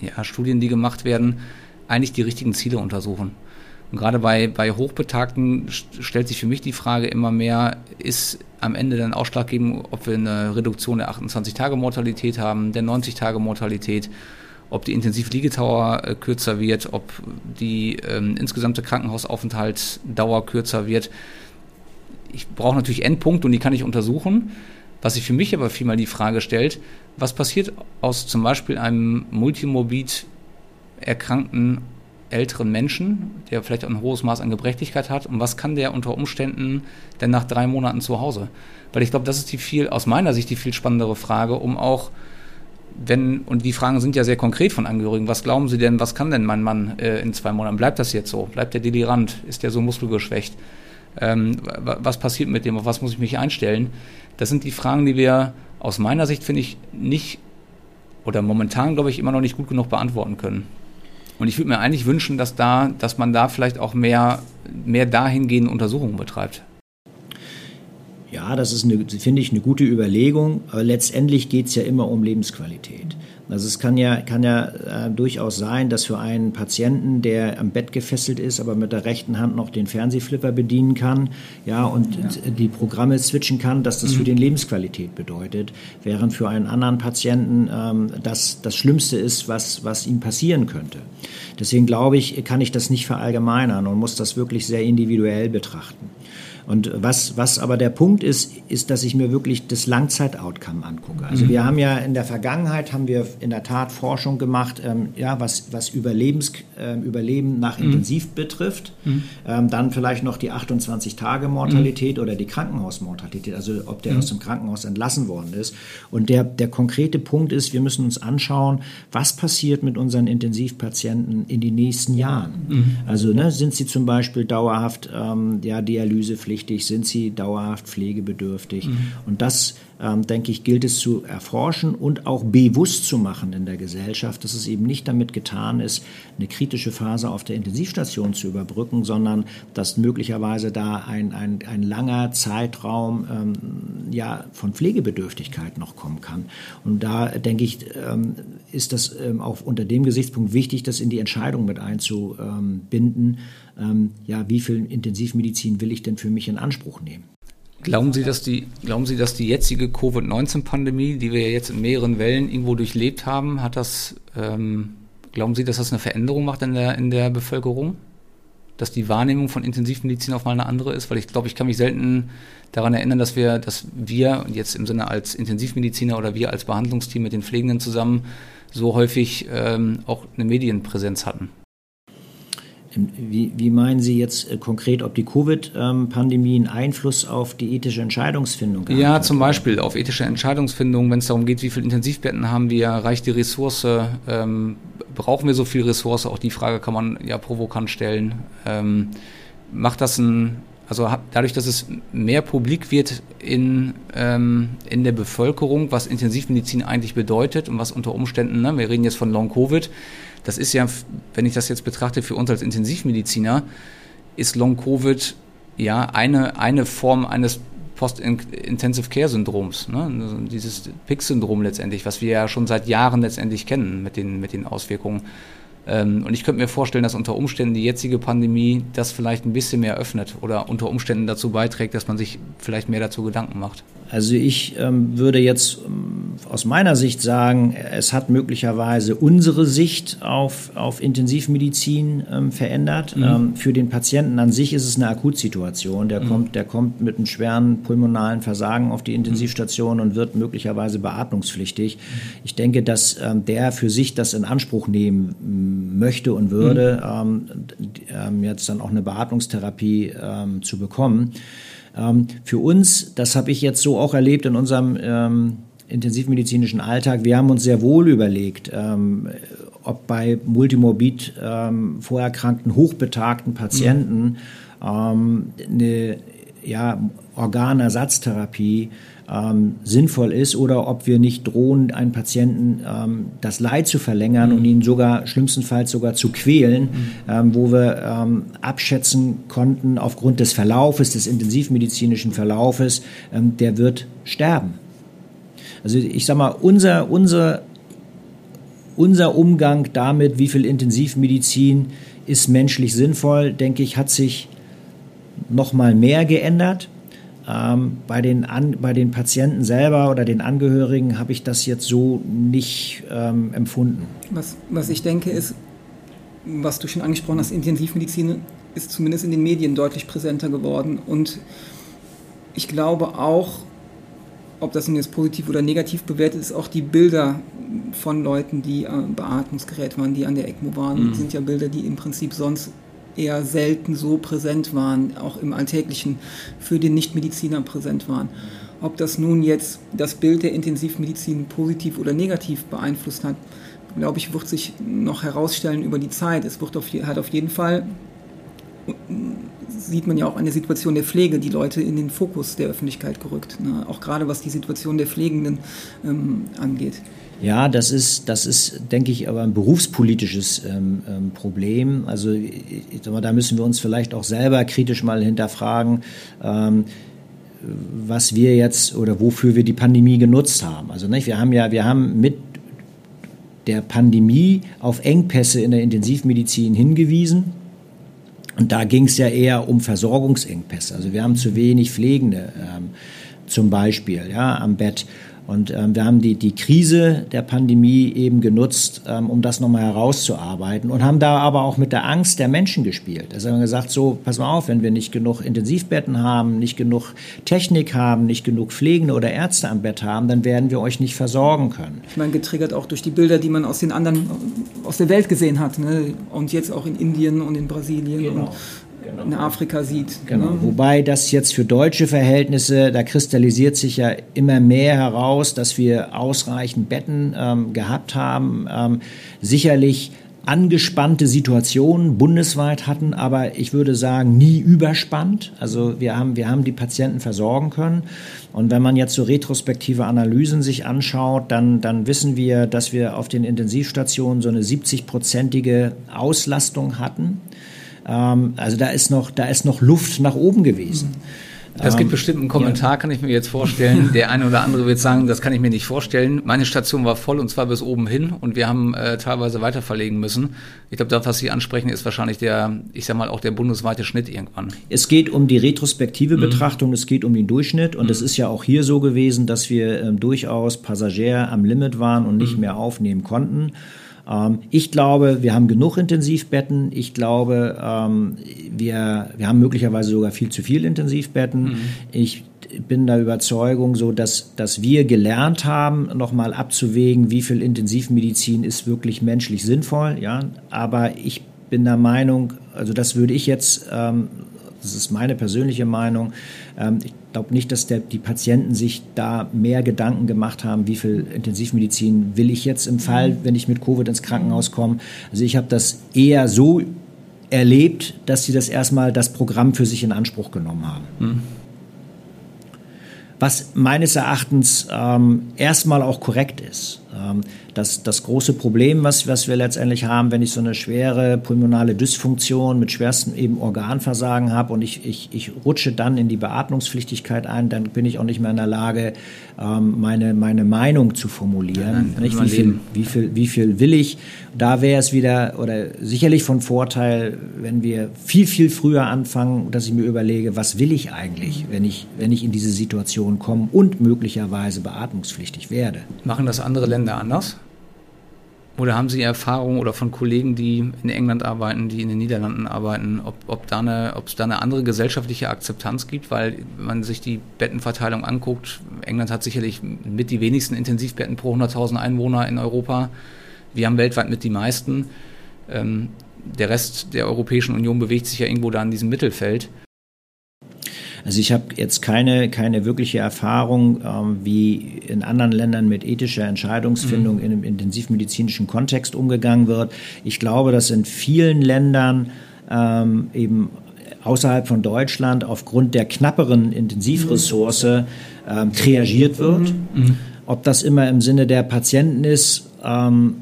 ja, Studien, die gemacht werden, eigentlich die richtigen Ziele untersuchen. Und gerade bei, bei Hochbetagten stellt sich für mich die Frage immer mehr, ist am Ende dann ausschlaggebend, ob wir eine Reduktion der 28-Tage-Mortalität haben, der 90-Tage-Mortalität, ob die Intensivliegedauer äh, kürzer wird, ob die ähm, insgesamte Krankenhausaufenthaltsdauer kürzer wird. Ich brauche natürlich Endpunkte und die kann ich untersuchen. Was sich für mich aber vielmal die Frage stellt, was passiert aus zum Beispiel einem multimorbid erkrankten älteren Menschen, der vielleicht ein hohes Maß an Gebrechlichkeit hat, und was kann der unter Umständen denn nach drei Monaten zu Hause? Weil ich glaube, das ist die viel, aus meiner Sicht die viel spannendere Frage, um auch, wenn, und die Fragen sind ja sehr konkret von Angehörigen, was glauben Sie denn, was kann denn mein Mann äh, in zwei Monaten? Bleibt das jetzt so? Bleibt der delirant? Ist der so muskelgeschwächt? Ähm, was passiert mit dem? Auf was muss ich mich einstellen? Das sind die Fragen, die wir aus meiner Sicht, finde ich, nicht oder momentan, glaube ich, immer noch nicht gut genug beantworten können. Und ich würde mir eigentlich wünschen, dass da, dass man da vielleicht auch mehr, mehr dahingehende Untersuchungen betreibt. Ja, das ist, finde ich, eine gute Überlegung. Aber letztendlich geht es ja immer um Lebensqualität. Also es kann ja, kann ja äh, durchaus sein, dass für einen Patienten, der am Bett gefesselt ist, aber mit der rechten Hand noch den Fernsehflipper bedienen kann, ja, und ja. die Programme switchen kann, dass das mhm. für den Lebensqualität bedeutet, während für einen anderen Patienten ähm, das das Schlimmste ist, was, was ihm passieren könnte. Deswegen glaube ich, kann ich das nicht verallgemeinern und muss das wirklich sehr individuell betrachten. Und was, was aber der Punkt ist, ist, dass ich mir wirklich das Langzeit-Outcome angucke. Also mhm. wir haben ja in der Vergangenheit haben wir in der Tat Forschung gemacht, ähm, ja, was, was Überlebens, äh, Überleben nach mhm. Intensiv betrifft. Mhm. Ähm, dann vielleicht noch die 28-Tage-Mortalität mhm. oder die Krankenhausmortalität, also ob der mhm. aus dem Krankenhaus entlassen worden ist. Und der, der konkrete Punkt ist, wir müssen uns anschauen, was passiert mit unseren Intensivpatienten in den nächsten Jahren. Mhm. Also ne, sind sie zum Beispiel dauerhaft ähm, ja, dialysepflichtig, pflichtig, sind sie dauerhaft pflegebedürftig. Mhm. Und das, ähm, denke ich, gilt es zu erforschen und auch bewusst zu machen in der Gesellschaft, dass es eben nicht damit getan ist, eine kritische Phase auf der Intensivstation zu überbrücken, sondern dass möglicherweise da ein, ein, ein langer Zeitraum ähm, ja, von Pflegebedürftigkeit noch kommen kann. Und da, denke ich, ähm, ist das ähm, auch unter dem Gesichtspunkt wichtig, das in die Entscheidung mit einzubinden ähm, ja, wie viel Intensivmedizin will ich denn für mich in Anspruch nehmen? Glauben Sie, dass die, glauben Sie, dass die jetzige Covid-19-Pandemie, die wir jetzt in mehreren Wellen irgendwo durchlebt haben, hat das, ähm, glauben Sie, dass das eine Veränderung macht in der, in der Bevölkerung? Dass die Wahrnehmung von Intensivmedizin auf mal eine andere ist? Weil ich glaube, ich kann mich selten daran erinnern, dass wir, dass wir jetzt im Sinne als Intensivmediziner oder wir als Behandlungsteam mit den Pflegenden zusammen so häufig ähm, auch eine Medienpräsenz hatten. Wie, wie, meinen Sie jetzt äh, konkret, ob die Covid-Pandemie einen Einfluss auf die ethische Entscheidungsfindung hat? Ja, zum Beispiel auf ethische Entscheidungsfindung, wenn es darum geht, wie viele Intensivbetten haben wir, reicht die Ressource, ähm, brauchen wir so viel Ressource? Auch die Frage kann man ja provokant stellen. Ähm, macht das ein, also dadurch, dass es mehr publik wird in, ähm, in der Bevölkerung, was Intensivmedizin eigentlich bedeutet und was unter Umständen, ne, wir reden jetzt von Long-Covid, das ist ja, wenn ich das jetzt betrachte, für uns als Intensivmediziner, ist Long-Covid ja eine, eine Form eines Post-Intensive Care Syndroms, ne? Dieses PIC-Syndrom letztendlich, was wir ja schon seit Jahren letztendlich kennen mit den, mit den Auswirkungen. Ähm, und ich könnte mir vorstellen, dass unter Umständen die jetzige Pandemie das vielleicht ein bisschen mehr öffnet oder unter Umständen dazu beiträgt, dass man sich vielleicht mehr dazu Gedanken macht. Also ich ähm, würde jetzt ähm, aus meiner Sicht sagen, es hat möglicherweise unsere Sicht auf, auf Intensivmedizin ähm, verändert. Mhm. Ähm, für den Patienten an sich ist es eine Akutsituation. Der, mhm. kommt, der kommt mit einem schweren pulmonalen Versagen auf die Intensivstation mhm. und wird möglicherweise beatmungspflichtig. Mhm. Ich denke, dass ähm, der für sich das in Anspruch nehmen möchte und würde, mhm. ähm, jetzt dann auch eine Beatmungstherapie zu bekommen. Ähm, für uns, das habe ich jetzt so auch erlebt in unserem ähm, intensivmedizinischen Alltag, wir haben uns sehr wohl überlegt, ähm, ob bei multimorbid ähm, vorerkrankten, hochbetagten Patienten mhm. ähm, eine ja, Organersatztherapie ähm, sinnvoll ist oder ob wir nicht drohen, einen Patienten ähm, das Leid zu verlängern mhm. und ihn sogar schlimmstenfalls sogar zu quälen, mhm. ähm, wo wir ähm, abschätzen konnten aufgrund des Verlaufes, des intensivmedizinischen Verlaufes, ähm, der wird sterben. Also ich sage mal, unser, unser, unser Umgang damit, wie viel Intensivmedizin ist menschlich sinnvoll, denke ich, hat sich noch mal mehr geändert. Ähm, bei, den An bei den Patienten selber oder den Angehörigen habe ich das jetzt so nicht ähm, empfunden. Was, was ich denke ist, was du schon angesprochen hast, Intensivmedizin ist zumindest in den Medien deutlich präsenter geworden. Und ich glaube auch, ob das nun jetzt positiv oder negativ bewertet ist, auch die Bilder von Leuten, die am Beatmungsgerät waren, die an der ECMO waren, mhm. sind ja Bilder, die im Prinzip sonst eher selten so präsent waren, auch im Alltäglichen für den Nichtmediziner präsent waren. Ob das nun jetzt das Bild der Intensivmedizin positiv oder negativ beeinflusst hat, glaube ich, wird sich noch herausstellen über die Zeit. Es wird auf, hat auf jeden Fall, sieht man ja auch an der Situation der Pflege, die Leute in den Fokus der Öffentlichkeit gerückt. Ne? Auch gerade was die Situation der Pflegenden ähm, angeht. Ja, das ist, das ist, denke ich, aber ein berufspolitisches ähm, ähm, Problem. Also sag mal, da müssen wir uns vielleicht auch selber kritisch mal hinterfragen, ähm, was wir jetzt oder wofür wir die Pandemie genutzt haben. Also nicht, wir haben ja, wir haben mit der Pandemie auf Engpässe in der Intensivmedizin hingewiesen. Und da ging es ja eher um Versorgungsengpässe. Also wir haben zu wenig Pflegende ähm, zum Beispiel ja, am Bett. Und ähm, wir haben die, die Krise der Pandemie eben genutzt, ähm, um das nochmal herauszuarbeiten und haben da aber auch mit der Angst der Menschen gespielt. Also haben wir gesagt, so, pass mal auf, wenn wir nicht genug Intensivbetten haben, nicht genug Technik haben, nicht genug Pflegende oder Ärzte am Bett haben, dann werden wir euch nicht versorgen können. Ich meine, getriggert auch durch die Bilder, die man aus den anderen, aus der Welt gesehen hat. Ne? Und jetzt auch in Indien und in Brasilien. Genau. Und genau. in Afrika sieht. Genau. Ne? Wobei das jetzt für deutsche Verhältnisse, da kristallisiert sich ja immer mehr heraus, dass wir ausreichend Betten ähm, gehabt haben. Ähm, sicherlich angespannte Situationen bundesweit hatten, aber ich würde sagen, nie überspannt. Also wir haben, wir haben die Patienten versorgen können. Und wenn man jetzt so retrospektive Analysen sich anschaut, dann, dann wissen wir, dass wir auf den Intensivstationen so eine 70-prozentige Auslastung hatten. Ähm, also da ist noch, da ist noch Luft nach oben gewesen. Das gibt ähm, bestimmt einen Kommentar, ja. kann ich mir jetzt vorstellen. Der eine oder andere wird sagen, das kann ich mir nicht vorstellen. Meine Station war voll und zwar bis oben hin und wir haben äh, teilweise weiter verlegen müssen. Ich glaube, das, was Sie ansprechen, ist wahrscheinlich der, ich sag mal, auch der bundesweite Schnitt irgendwann. Es geht um die retrospektive mhm. Betrachtung, es geht um den Durchschnitt und mhm. es ist ja auch hier so gewesen, dass wir ähm, durchaus Passagier am Limit waren und nicht mhm. mehr aufnehmen konnten. Ähm, ich glaube, wir haben genug Intensivbetten. Ich glaube, ähm, wir, wir haben möglicherweise sogar viel zu viel Intensivbetten. Mhm. Ich bin der Überzeugung, so dass, dass wir gelernt haben, nochmal abzuwägen, wie viel Intensivmedizin ist wirklich menschlich sinnvoll. Ja, aber ich bin der Meinung, also das würde ich jetzt ähm, das ist meine persönliche Meinung. Ähm, ich glaube nicht, dass der, die Patienten sich da mehr Gedanken gemacht haben, wie viel Intensivmedizin will ich jetzt im Fall, wenn ich mit Covid ins Krankenhaus komme. Also ich habe das eher so erlebt, dass sie das erstmal das Programm für sich in Anspruch genommen haben. Mhm. Was meines Erachtens ähm, erstmal auch korrekt ist. Ähm, das, das große Problem, was, was wir letztendlich haben, wenn ich so eine schwere pulmonale Dysfunktion mit schwerstem eben Organversagen habe und ich, ich, ich rutsche dann in die Beatmungspflichtigkeit ein, dann bin ich auch nicht mehr in der Lage, ähm, meine, meine Meinung zu formulieren. Ja, nicht, wie, viel, wie, viel, wie viel will ich? Da wäre es wieder oder sicherlich von Vorteil, wenn wir viel, viel früher anfangen, dass ich mir überlege, was will ich eigentlich, wenn ich, wenn ich in diese Situation komme und möglicherweise beatmungspflichtig werde. Machen das andere Länder anders? Oder haben Sie Erfahrungen oder von Kollegen, die in England arbeiten, die in den Niederlanden arbeiten, ob, ob, da eine, ob es da eine andere gesellschaftliche Akzeptanz gibt? Weil man sich die Bettenverteilung anguckt, England hat sicherlich mit die wenigsten Intensivbetten pro 100.000 Einwohner in Europa. Wir haben weltweit mit die meisten. Ähm, der Rest der Europäischen Union bewegt sich ja irgendwo da in diesem Mittelfeld. Also ich habe jetzt keine, keine wirkliche Erfahrung, ähm, wie in anderen Ländern mit ethischer Entscheidungsfindung mhm. in einem intensivmedizinischen Kontext umgegangen wird. Ich glaube, dass in vielen Ländern ähm, eben außerhalb von Deutschland aufgrund der knapperen Intensivressource ähm, triagiert wird. Mhm. mhm. Ob das immer im Sinne der Patienten ist, ähm,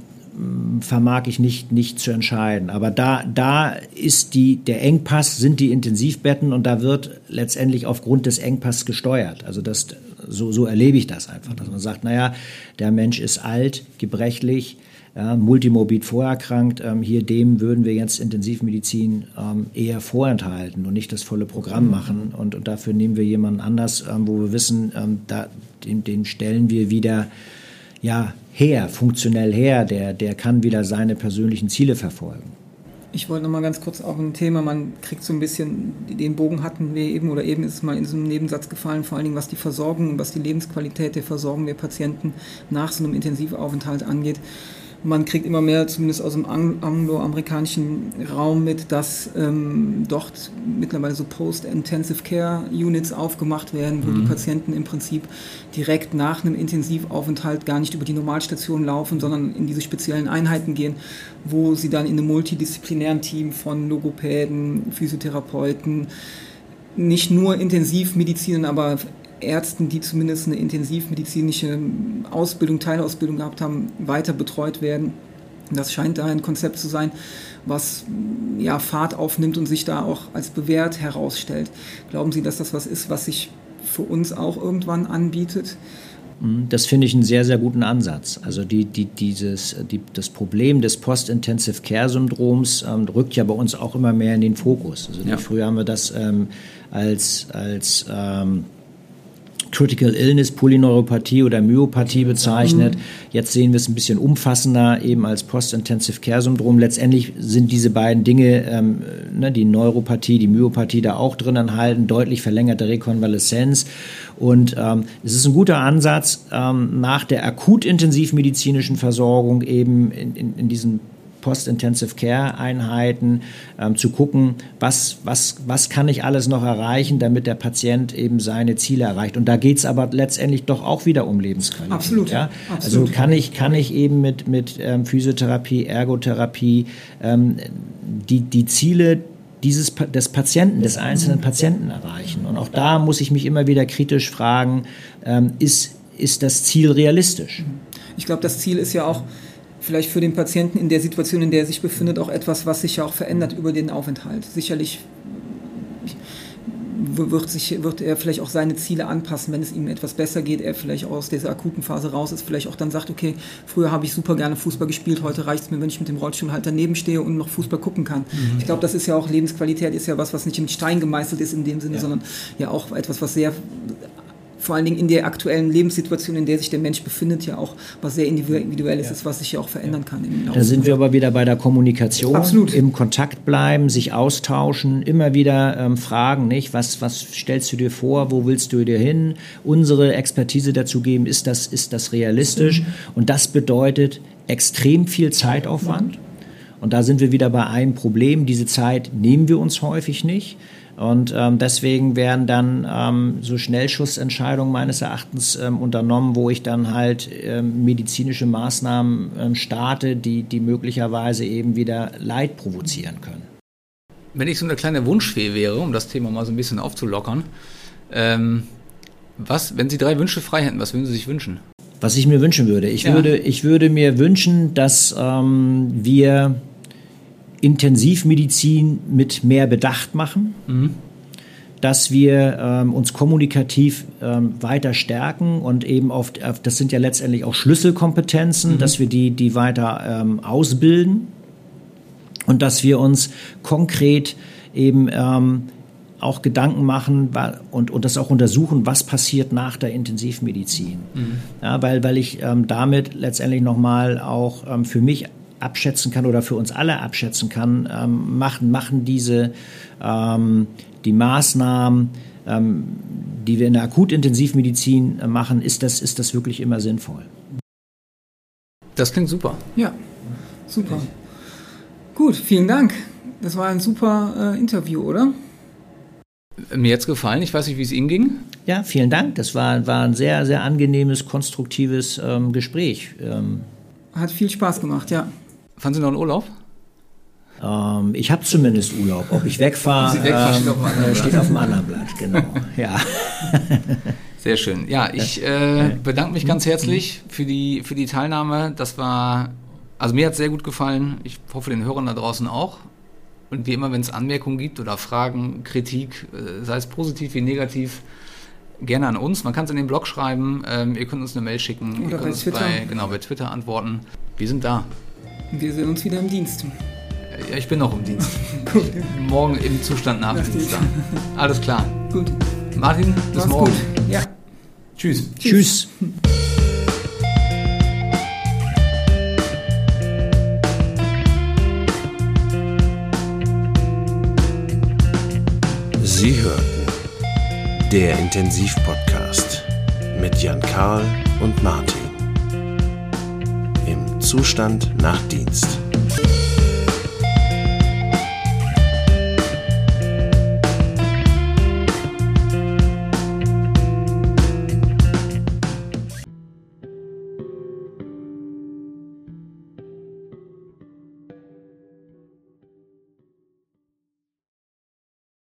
vermag ich nicht, nicht zu entscheiden. Aber da, da ist die, der Engpass, sind die Intensivbetten und da wird letztendlich aufgrund des Engpasses gesteuert. Also das so, so erlebe ich das einfach, dass man sagt, naja, der Mensch ist alt, gebrechlich, ja, multimorbid vorerkrankt, ähm, hier dem würden wir jetzt Intensivmedizin ähm, eher vorenthalten und nicht das volle Programm machen. Und, und dafür nehmen wir jemanden anders, ähm, wo wir wissen, ähm, da, den, den stellen wir wieder ja, her, funktionell her, der, der kann wieder seine persönlichen Ziele verfolgen. Ich wollte noch mal ganz kurz auf ein Thema, man kriegt so ein bisschen, den Bogen hatten wir eben oder eben ist es mal in so einem Nebensatz gefallen, vor allen Dingen was die Versorgung was die Lebensqualität der Versorgung der Patienten nach so einem Intensivaufenthalt angeht man kriegt immer mehr, zumindest aus dem angloamerikanischen Raum mit, dass ähm, dort mittlerweile so Post-Intensive Care Units aufgemacht werden, wo mhm. die Patienten im Prinzip direkt nach einem Intensivaufenthalt gar nicht über die Normalstation laufen, sondern in diese speziellen Einheiten gehen, wo sie dann in einem multidisziplinären Team von Logopäden, Physiotherapeuten, nicht nur Intensivmedizinern, aber Ärzten, die zumindest eine intensivmedizinische Ausbildung, Teilausbildung gehabt haben, weiter betreut werden. Das scheint da ein Konzept zu sein, was ja, Fahrt aufnimmt und sich da auch als bewährt herausstellt. Glauben Sie, dass das was ist, was sich für uns auch irgendwann anbietet? Mhm, das finde ich einen sehr, sehr guten Ansatz. Also die, die, dieses, die, das Problem des Post-Intensive Care-Syndroms ähm, rückt ja bei uns auch immer mehr in den Fokus. Also ja. früher haben wir das ähm, als, als ähm, Critical Illness, Polyneuropathie oder Myopathie bezeichnet. Jetzt sehen wir es ein bisschen umfassender, eben als Post-Intensive Care Syndrom. Letztendlich sind diese beiden Dinge, ähm, ne, die Neuropathie, die Myopathie da auch drin enthalten, deutlich verlängerte Rekonvaleszenz. Und ähm, es ist ein guter Ansatz, ähm, nach der akut intensivmedizinischen Versorgung eben in, in, in diesen Post-Intensive Care Einheiten, ähm, zu gucken, was, was, was kann ich alles noch erreichen, damit der Patient eben seine Ziele erreicht. Und da geht es aber letztendlich doch auch wieder um Lebensqualität. Absolut. Ja? Absolut. Also kann ich, kann ich eben mit, mit ähm, Physiotherapie, Ergotherapie ähm, die, die Ziele dieses, des Patienten, des einzelnen Patienten erreichen. Und auch da muss ich mich immer wieder kritisch fragen, ähm, ist, ist das Ziel realistisch? Ich glaube, das Ziel ist ja auch, vielleicht für den Patienten in der Situation, in der er sich befindet, auch etwas, was sich ja auch verändert über den Aufenthalt. Sicherlich wird, sich, wird er vielleicht auch seine Ziele anpassen, wenn es ihm etwas besser geht, er vielleicht aus dieser akuten Phase raus ist, vielleicht auch dann sagt, okay, früher habe ich super gerne Fußball gespielt, heute reicht es mir, wenn ich mit dem Rollstuhl halt daneben stehe und noch Fußball gucken kann. Mhm. Ich glaube, das ist ja auch Lebensqualität, ist ja was, was nicht in Stein gemeißelt ist in dem Sinne, ja. sondern ja auch etwas, was sehr vor allen Dingen in der aktuellen Lebenssituation, in der sich der Mensch befindet, ja auch was sehr individuelles ja. ist, was sich ja auch verändern kann. da sind wir aber wieder bei der Kommunikation, Absolut. im Kontakt bleiben, sich austauschen, immer wieder ähm, fragen, nicht, was, was stellst du dir vor, wo willst du dir hin, unsere Expertise dazu geben, ist das, ist das realistisch? Mhm. Und das bedeutet extrem viel Zeitaufwand. Und da sind wir wieder bei einem Problem. Diese Zeit nehmen wir uns häufig nicht. Und ähm, deswegen werden dann ähm, so Schnellschussentscheidungen meines Erachtens ähm, unternommen, wo ich dann halt ähm, medizinische Maßnahmen ähm, starte, die, die möglicherweise eben wieder Leid provozieren können. Wenn ich so eine kleine Wunschfee wäre, um das Thema mal so ein bisschen aufzulockern, ähm, was, wenn Sie drei Wünsche frei hätten, was würden Sie sich wünschen? Was ich mir wünschen würde? Ich, ja. würde, ich würde mir wünschen, dass wir Intensivmedizin mit mehr Bedacht machen, mhm. dass wir ähm, uns kommunikativ ähm, weiter stärken und eben oft, das sind ja letztendlich auch Schlüsselkompetenzen, mhm. dass wir die, die weiter ähm, ausbilden und dass wir uns konkret eben ähm, auch Gedanken machen und, und das auch untersuchen, was passiert nach der Intensivmedizin. Mhm. Ja, weil, weil ich ähm, damit letztendlich nochmal auch ähm, für mich abschätzen kann oder für uns alle abschätzen kann, ähm, machen, machen diese ähm, die Maßnahmen, ähm, die wir in der Akutintensivmedizin äh, machen, ist das, ist das wirklich immer sinnvoll? Das klingt super. Ja, super. Gut, vielen Dank. Das war ein super äh, Interview, oder? Mir jetzt gefallen. Ich weiß nicht, wie es Ihnen ging. Ja, vielen Dank. Das war, war ein sehr, sehr angenehmes, konstruktives ähm, Gespräch. Ähm, Hat viel Spaß gemacht, ja. Fahren Sie noch in Urlaub? Ähm, ich habe zumindest Urlaub. Ob ich wegfahre, ähm, steht, auf dem anderen Blatt, genau. ja. Sehr schön. Ja, ich äh, bedanke mich ganz herzlich für die, für die Teilnahme. Das war, also mir hat es sehr gut gefallen. Ich hoffe, den Hörern da draußen auch. Und wie immer, wenn es Anmerkungen gibt oder Fragen, Kritik, äh, sei es positiv wie negativ, gerne an uns. Man kann es in den Blog schreiben, ähm, ihr könnt uns eine Mail schicken, Oder ihr bei könnt uns Twitter. Bei, genau, bei Twitter antworten. Wir sind da. Wir sehen uns wieder im Dienst. Ja, ich bin noch im Dienst. Morgen im Zustand nach Dienst. Alles klar. Gut. Martin, bis Mach's morgen. gut. Ja. Tschüss. Tschüss. Sie hörten der Intensivpodcast mit Jan Karl und Martin. Zustand nach Dienst.